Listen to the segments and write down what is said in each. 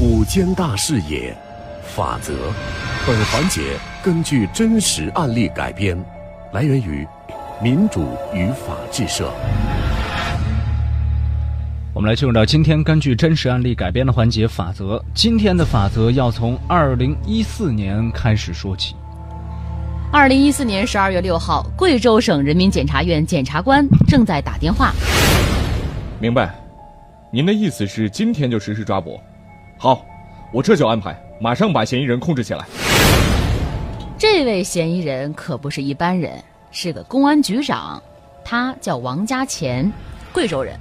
五间大视野，法则。本环节根据真实案例改编，来源于民主与法制社。我们来进入到今天根据真实案例改编的环节法则。今天的法则要从二零一四年开始说起。二零一四年十二月六号，贵州省人民检察院检察官正在打电话。明白，您的意思是今天就实施抓捕？好，我这就安排，马上把嫌疑人控制起来。这位嫌疑人可不是一般人，是个公安局长，他叫王家钱，贵州人。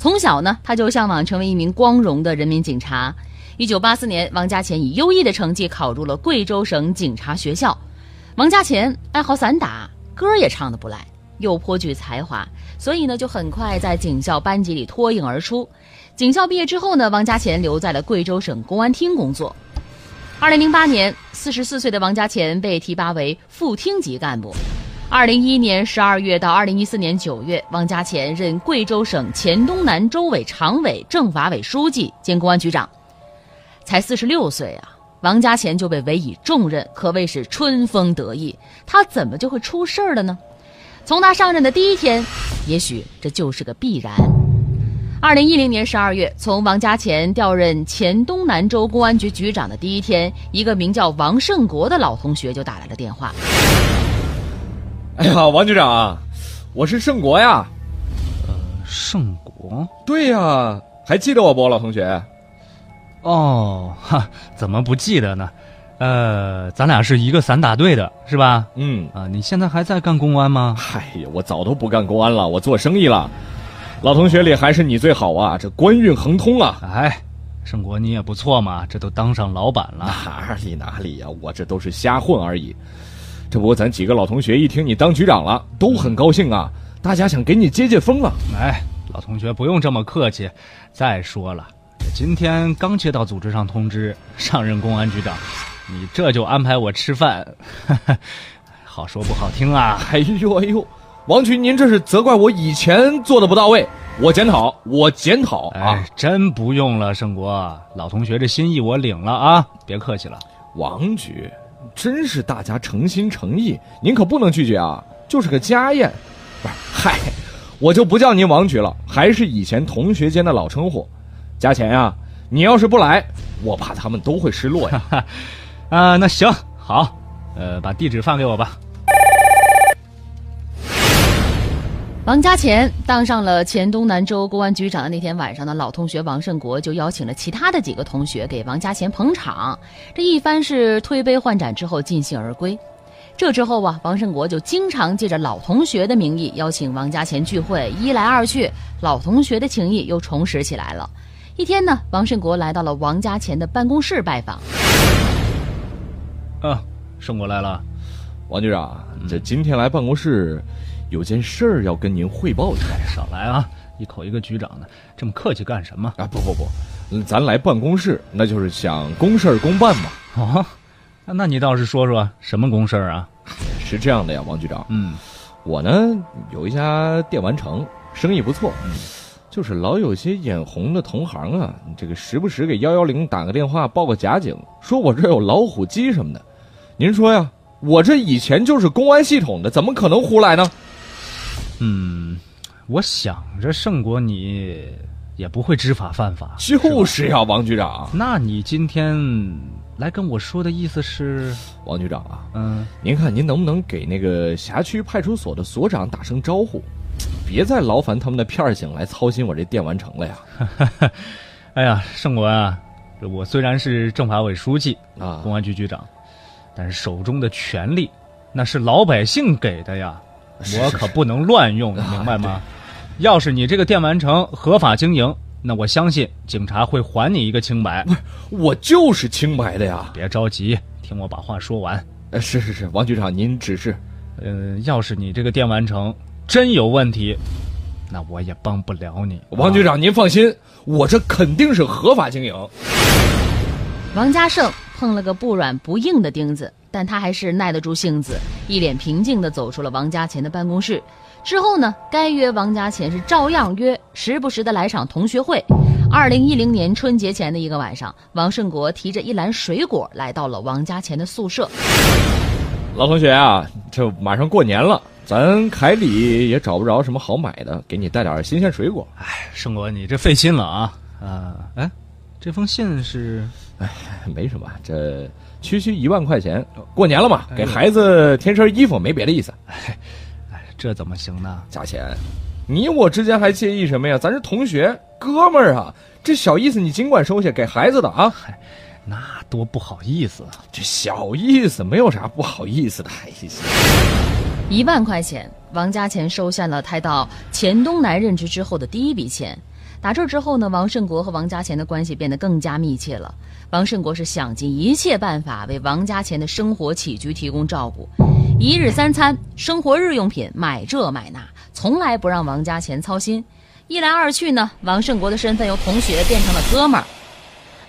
从小呢，他就向往成为一名光荣的人民警察。一九八四年，王家钱以优异的成绩考入了贵州省警察学校。王家钱爱好散打，歌也唱得不赖，又颇具才华，所以呢，就很快在警校班级里脱颖而出。警校毕业之后呢，王家钱留在了贵州省公安厅工作。二零零八年，四十四岁的王家钱被提拔为副厅级干部。二零一一年十二月到二零一四年九月，王家钱任贵州省黔东南州委常委、政法委书记兼公安局长。才四十六岁啊，王家钱就被委以重任，可谓是春风得意。他怎么就会出事儿了呢？从他上任的第一天，也许这就是个必然。二零一零年十二月，从王家前调任黔东南州公安局局长的第一天，一个名叫王胜国的老同学就打来了电话。哎呀，王局长，我是胜国呀。呃，胜国？对呀，还记得我不，老同学？哦，哈，怎么不记得呢？呃，咱俩是一个散打队的，是吧？嗯，啊，你现在还在干公安吗？嗨呀，我早都不干公安了，我做生意了。老同学里还是你最好啊，这官运亨通啊。哎，胜国你也不错嘛，这都当上老板了。哪里哪里呀，我这都是瞎混而已。这不，咱几个老同学一听你当局长了，都很高兴啊！大家想给你接接风啊！哎，老同学不用这么客气。再说了，这今天刚接到组织上通知，上任公安局长，你这就安排我吃饭，好说不好听啊！哎呦哎呦，王局，您这是责怪我以前做的不到位，我检讨，我检讨啊！哎，真不用了，胜国，老同学这心意我领了啊，别客气了，王局。真是大家诚心诚意，您可不能拒绝啊！就是个家宴，不是？嗨，我就不叫您王局了，还是以前同学间的老称呼。加钱呀！你要是不来，我怕他们都会失落呀。啊，那行好，呃，把地址发给我吧。王家钱当上了黔东南州公安局长的那天晚上呢，老同学王胜国就邀请了其他的几个同学给王家钱捧场。这一番是推杯换盏之后尽兴而归。这之后啊，王胜国就经常借着老同学的名义邀请王家钱聚会，一来二去，老同学的情谊又重拾起来了。一天呢，王胜国来到了王家钱的办公室拜访。啊，胜国来了，王局长，这今天来办公室。有件事儿要跟您汇报一下，少来啊！一口一个局长的，这么客气干什么啊？不不不，咱来办公室，那就是想公事公办嘛。啊，那你倒是说说什么公事啊？是这样的呀，王局长。嗯，我呢有一家电玩城，生意不错，就是老有些眼红的同行啊，这个时不时给幺幺零打个电话报个假警，说我这有老虎机什么的。您说呀，我这以前就是公安系统的，怎么可能胡来呢？嗯，我想着胜国你也不会知法犯法，就是呀，王局长。那你今天来跟我说的意思是，王局长啊，嗯，您看您能不能给那个辖区派出所的所长打声招呼，别再劳烦他们的片警来操心我这电完成了呀。哎呀，胜国啊，我虽然是政法委书记啊，公安局局长，但是手中的权力那是老百姓给的呀。我可不能乱用，你明白吗？要是你这个电玩城合法经营，那我相信警察会还你一个清白。我就是清白的呀！别着急，听我把话说完。呃，是是是，王局长您指示。嗯，要是你这个电玩城真有问题，那我也帮不了你。王局长您放心，我这肯定是合法经营。王家胜碰了个不软不硬的钉子。但他还是耐得住性子，一脸平静地走出了王家钱的办公室。之后呢，该约王家钱是照样约，时不时的来场同学会，二零一零年春节前的一个晚上，王胜国提着一篮水果来到了王家钱的宿舍。老同学啊，这马上过年了，咱凯里也找不着什么好买的，给你带点新鲜水果。哎，胜国，你这费心了啊！啊，哎，这封信是哎没什么，这区区一万块钱，过年了嘛，给孩子添身衣服，没别的意思。哎，这怎么行呢？价钱，你我之间还介意什么呀？咱是同学哥们儿啊，这小意思你尽管收下，给孩子的啊。那多不好意思啊！这小意思没有啥不好意思的。一万块钱，王家钱收下了他到黔东南任职之后的第一笔钱。打这之后呢，王胜国和王家钱的关系变得更加密切了。王胜国是想尽一切办法为王家钱的生活起居提供照顾，一日三餐、生活日用品买这买那，从来不让王家钱操心。一来二去呢，王胜国的身份由同学变成了哥们儿。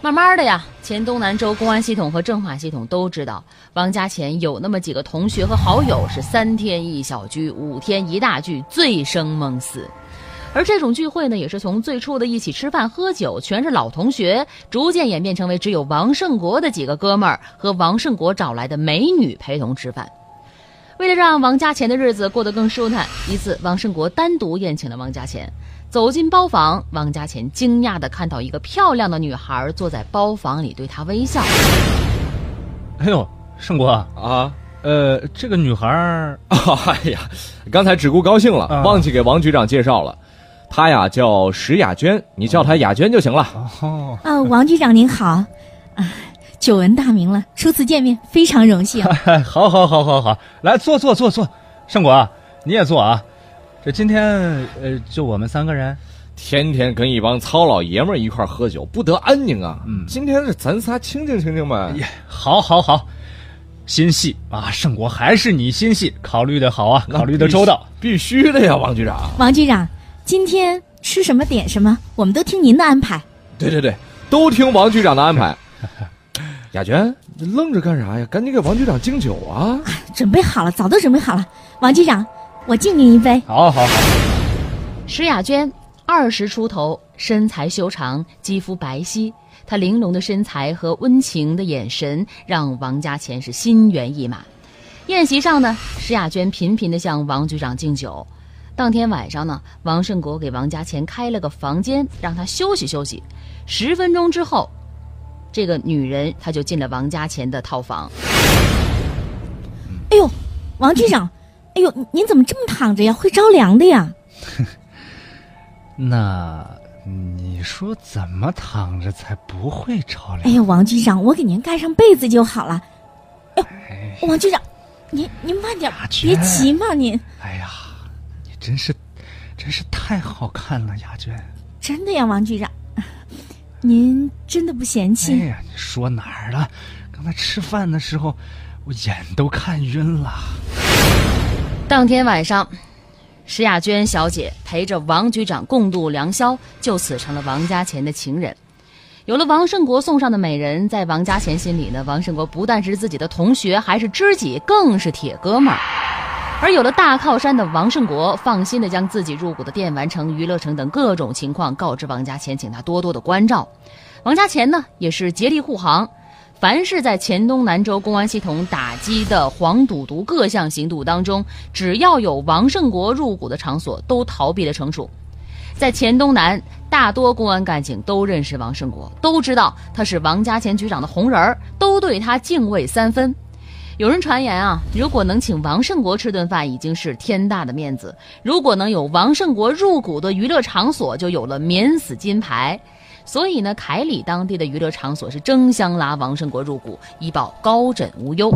慢慢的呀，黔东南州公安系统和政法系统都知道，王家钱有那么几个同学和好友是三天一小聚，五天一大聚，醉生梦死。而这种聚会呢，也是从最初的一起吃饭喝酒，全是老同学，逐渐演变成为只有王胜国的几个哥们儿和王胜国找来的美女陪同吃饭。为了让王家钱的日子过得更舒坦，一次王胜国单独宴请了王家钱。走进包房，王家钱惊讶地看到一个漂亮的女孩坐在包房里，对他微笑。哎呦，胜国啊，呃，这个女孩儿，哎呀，刚才只顾高兴了，啊忘记给王局长介绍了。她呀叫石雅娟，你叫她雅娟就行了。哦，啊，王局长您好，啊，久闻大名了，初次见面非常荣幸。哎，好，好，好，好，好，来坐，坐，坐，坐，胜果，你也坐啊。这今天，呃，就我们三个人，天天跟一帮糙老爷们儿一块儿喝酒，不得安宁啊！嗯今天是咱仨清静清静吧。耶，好，好，好，心细啊，胜国还是你心细，考虑的好啊，考虑的周到。必须的呀，王局长。王局长，今天吃什么点什么，我们都听您的安排。对对对，都听王局长的安排。雅娟，你愣着干啥呀？赶紧给王局长敬酒啊！准备好了，早都准备好了。王局长，我敬您一杯。好，好，好，石雅娟二十出头，身材修长，肌肤白皙。她玲珑的身材和温情的眼神让王家钱是心猿意马。宴席上呢，石雅娟频频地向王局长敬酒。当天晚上呢，王胜国给王家钱开了个房间，让他休息休息。十分钟之后，这个女人她就进了王家钱的套房。哎呦，王局长，哎呦，您怎么这么躺着呀？会着凉的呀。那你说怎么躺着才不会着凉？哎呦，王局长，我给您盖上被子就好了。哎王局长，您您慢点别急嘛您。哎呀，你真是，真是太好看了，雅娟。真的呀，王局长，您真的不嫌哎弃？呀，你说哪儿了？刚才吃饭的时候，我眼都看晕了。当天晚上，石雅娟小姐陪着王局长共度良宵，就此成了王家钱的情人。有了王胜国送上的美人，在王家钱心里呢，王胜国不但是自己的同学，还是知己，更是铁哥们儿。而有了大靠山的王胜国，放心的将自己入股的电玩城、娱乐城等各种情况告知王家钱，请他多多的关照。王家钱呢，也是竭力护航，凡是在黔东南州公安系统打击的黄赌毒各项行动当中，只要有王胜国入股的场所，都逃避了惩处。在黔东南，大多公安干警都认识王胜国，都知道他是王家钱局长的红人儿，都对他敬畏三分。有人传言啊，如果能请王胜国吃顿饭，已经是天大的面子；如果能有王胜国入股的娱乐场所，就有了免死金牌。所以呢，凯里当地的娱乐场所是争相拉王胜国入股，以保高枕无忧。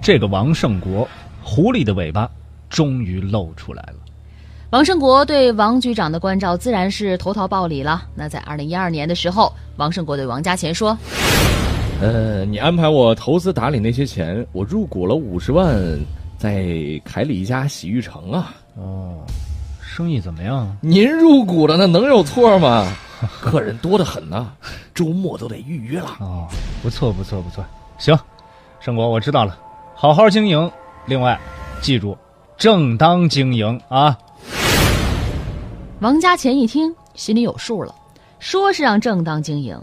这个王胜国，狐狸的尾巴终于露出来了。王胜国对王局长的关照自然是投桃报李了。那在二零一二年的时候，王胜国对王家钱说呃，你安排我投资打理那些钱，我入股了五十万，在凯里一家洗浴城啊。哦，生意怎么样？您入股了，那能有错吗？客人多得很呐、周末都得预约了。哦，不错，不错，不错。行，胜国，我知道了，好好经营。另外，记住，正当经营啊。：“王家钱一听，心里有数了。说是让正当经营，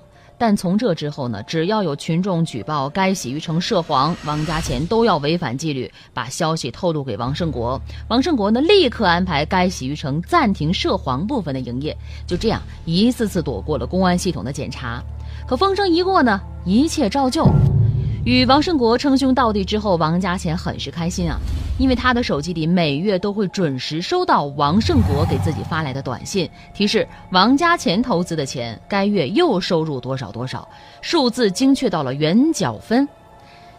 但从这之后呢，只要有群众举报该洗浴城涉黄，王家钱都要违反纪律，把消息透露给王胜国。王胜国呢，立刻安排该洗浴城暂停涉黄部分的营业。就这样，一次次躲过了公安系统的检查。可风声一过呢，一切照旧。与王胜国称兄道弟之后，王家钱很是开心啊，因为他的手机里每月都会准时收到王胜国给自己发来的短信，提示王家钱投资的钱该月又收入多少多少，数字精确到了元角分。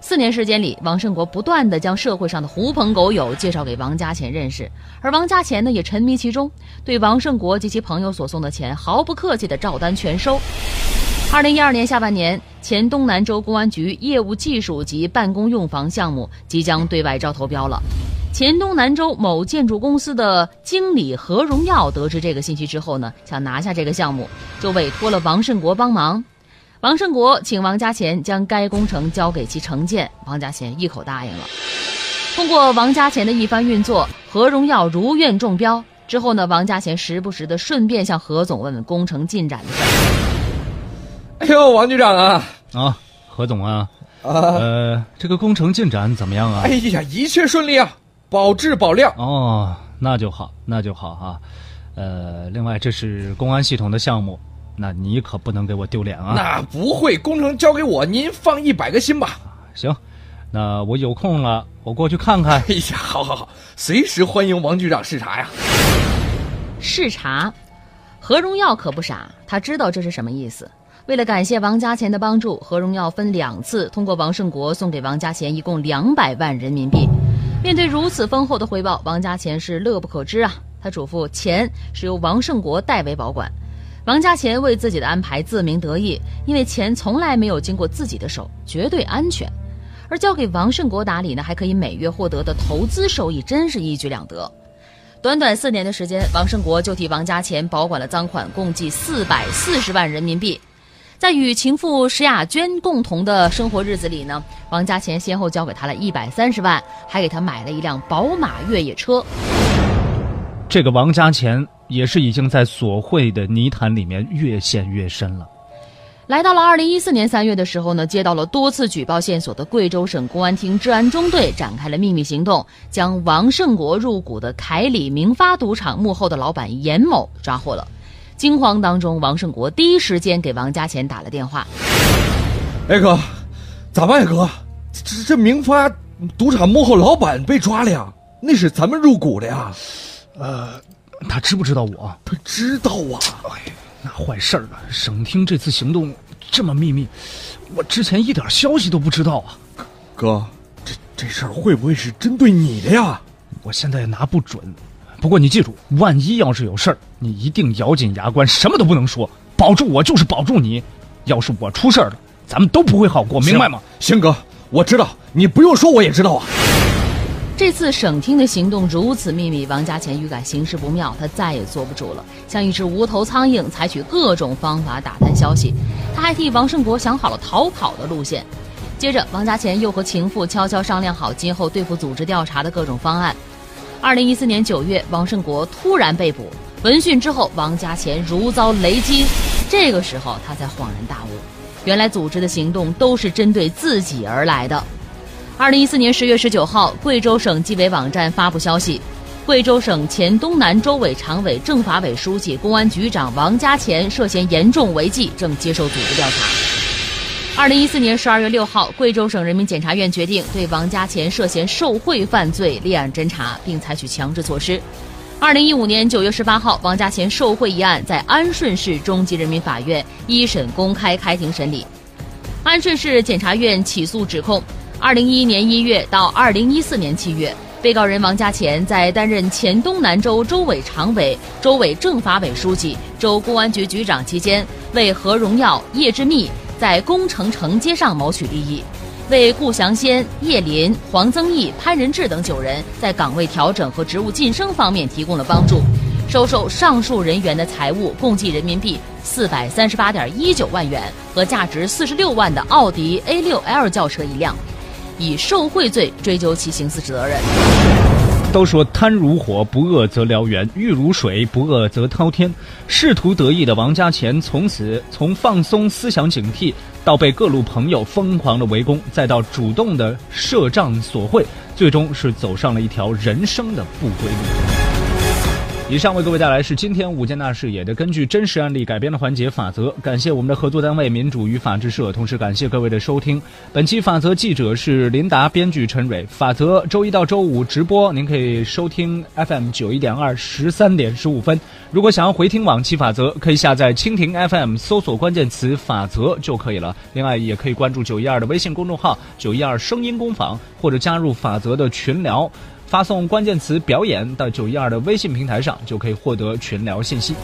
四年时间里，王胜国不断的将社会上的狐朋狗友介绍给王家钱认识，而王家钱呢也沉迷其中，对王胜国及其朋友所送的钱毫不客气的照单全收。二零一二年下半年，前东南州公安局业务技术及办公用房项目即将对外招投标了。前东南州某建筑公司的经理何荣耀得知这个信息之后呢，想拿下这个项目，就委托了王胜国帮忙。王胜国请王家钱将该工程交给其承建，王家钱一口答应了。通过王家钱的一番运作，何荣耀如愿中标。之后呢，王家钱时不时的顺便向何总问问工程进展的事儿。哎呦，王局长啊，啊，何总啊，啊，呃，这个工程进展怎么样啊哎？呀，一切顺利啊，保质保量。哦，那就好，那就好哈、呃，另外这是公安系统的项目，那你可不能给我丢脸啊。那不会，工程交给我，您放一百个心吧。行，那我有空了，我过去看看。哎呀，好好好，随时欢迎王局长视察呀。视察，何荣耀可不傻，他知道这是什么意思。为了感谢王家钱的帮助，何荣耀分两次通过王胜国送给王家钱一共两百万人民币。面对如此丰厚的回报，王家钱是乐不可支啊！他嘱咐钱是由王胜国代为保管。王家钱为自己的安排自鸣得意，因为钱从来没有经过自己的手，绝对安全。而交给王胜国打理呢，还可以每月获得的投资收益，真是一举两得。短短四年的时间，王胜国就替王家钱保管了赃款共计四百四十万人民币。在与情妇石雅娟共同的生活日子里呢，王家钱先后交给他了一百三十万，还给他买了一辆宝马越野车。这个王家钱也是已经在索贿的泥潭里面越陷越深了。来到了二零一四年三月的时候呢，接到了多次举报线索的贵州省公安厅治安中队展开了秘密行动，将王胜国入股的凯里明发赌场幕后的老板严某抓获了。惊慌当中，王胜国第一时间给王家钱打了电话。哎哥，咋办呀哥？这这明发赌场幕后老板被抓了呀？那是咱们入股的呀？呃他知不知道我？他知道啊。哎那坏事儿了！省厅这次行动这么秘密，我之前一点消息都不知道啊！哥，这这事儿会不会是针对你的呀？我现在也拿不准。不过你记住，万一要是有事儿，你一定咬紧牙关，什么都不能说，保住我就是保住你。要是我出事儿了，咱们都不会好过，明白吗？行哥，我知道，你不用说我也知道啊。这次省厅的行动如此秘密，王家钱预感形势不妙，他再也坐不住了，像一只无头苍蝇，采取各种方法打探消息。他还替王胜国想好了逃跑的路线。接着，王家钱又和情妇悄悄商量好今后对付组织调查的各种方案。二零一四年九月，王胜国突然被捕，闻讯之后，王家钱如遭雷击。这个时候，他才恍然大悟，原来组织的行动都是针对自己而来的。二零一四年十月十九号，贵州省纪委网站发布消息，贵州省黔东南州委常委、政法委书记、公安局长王家钱涉嫌严重违纪，正接受组织调查。二零一四年十二月六号，贵州省人民检察院决定对王家钱涉嫌受贿犯罪立案侦查，并采取强制措施。二零一五年九月十八号，王家钱受贿一案在安顺市中级人民法院一审公开开庭审理。安顺市检察院起诉指控，二零一一年一月到二零一四年七月，被告人王家钱在担任黔东南州州委常委、州委政法委书记、州公安局局长期间，为何荣耀、叶志密在工程承接上谋取利益，为顾祥先、叶林、黄增义、潘仁志等九人在岗位调整和职务晋升方面提供了帮助，收受上述人员的财物共计人民币四百三十八点一九万元和价值四十六万的奥迪 A 六 L 轿车一辆，以受贿罪追究其刑事责任。都说贪如火，不饿则燎原；欲如水，不饿则滔天。仕途得意的王家钱，从此从放松思想警惕，到被各路朋友疯狂的围攻，再到主动的设账索贿，最终是走上了一条人生的不归路。以上为各位带来是今天五件大视野的根据真实案例改编的环节法则。感谢我们的合作单位民主与法制社，同时感谢各位的收听。本期法则记者是林达，编剧陈蕊。法则周一到周五直播，您可以收听 FM 九一点二十三点十五分。如果想要回听往期法则，可以下载蜻蜓 FM，搜索关键词“法则”就可以了。另外，也可以关注九一二的微信公众号“九一二声音工坊”，或者加入法则的群聊。发送关键词“表演”到九一二的微信平台上，就可以获得群聊信息。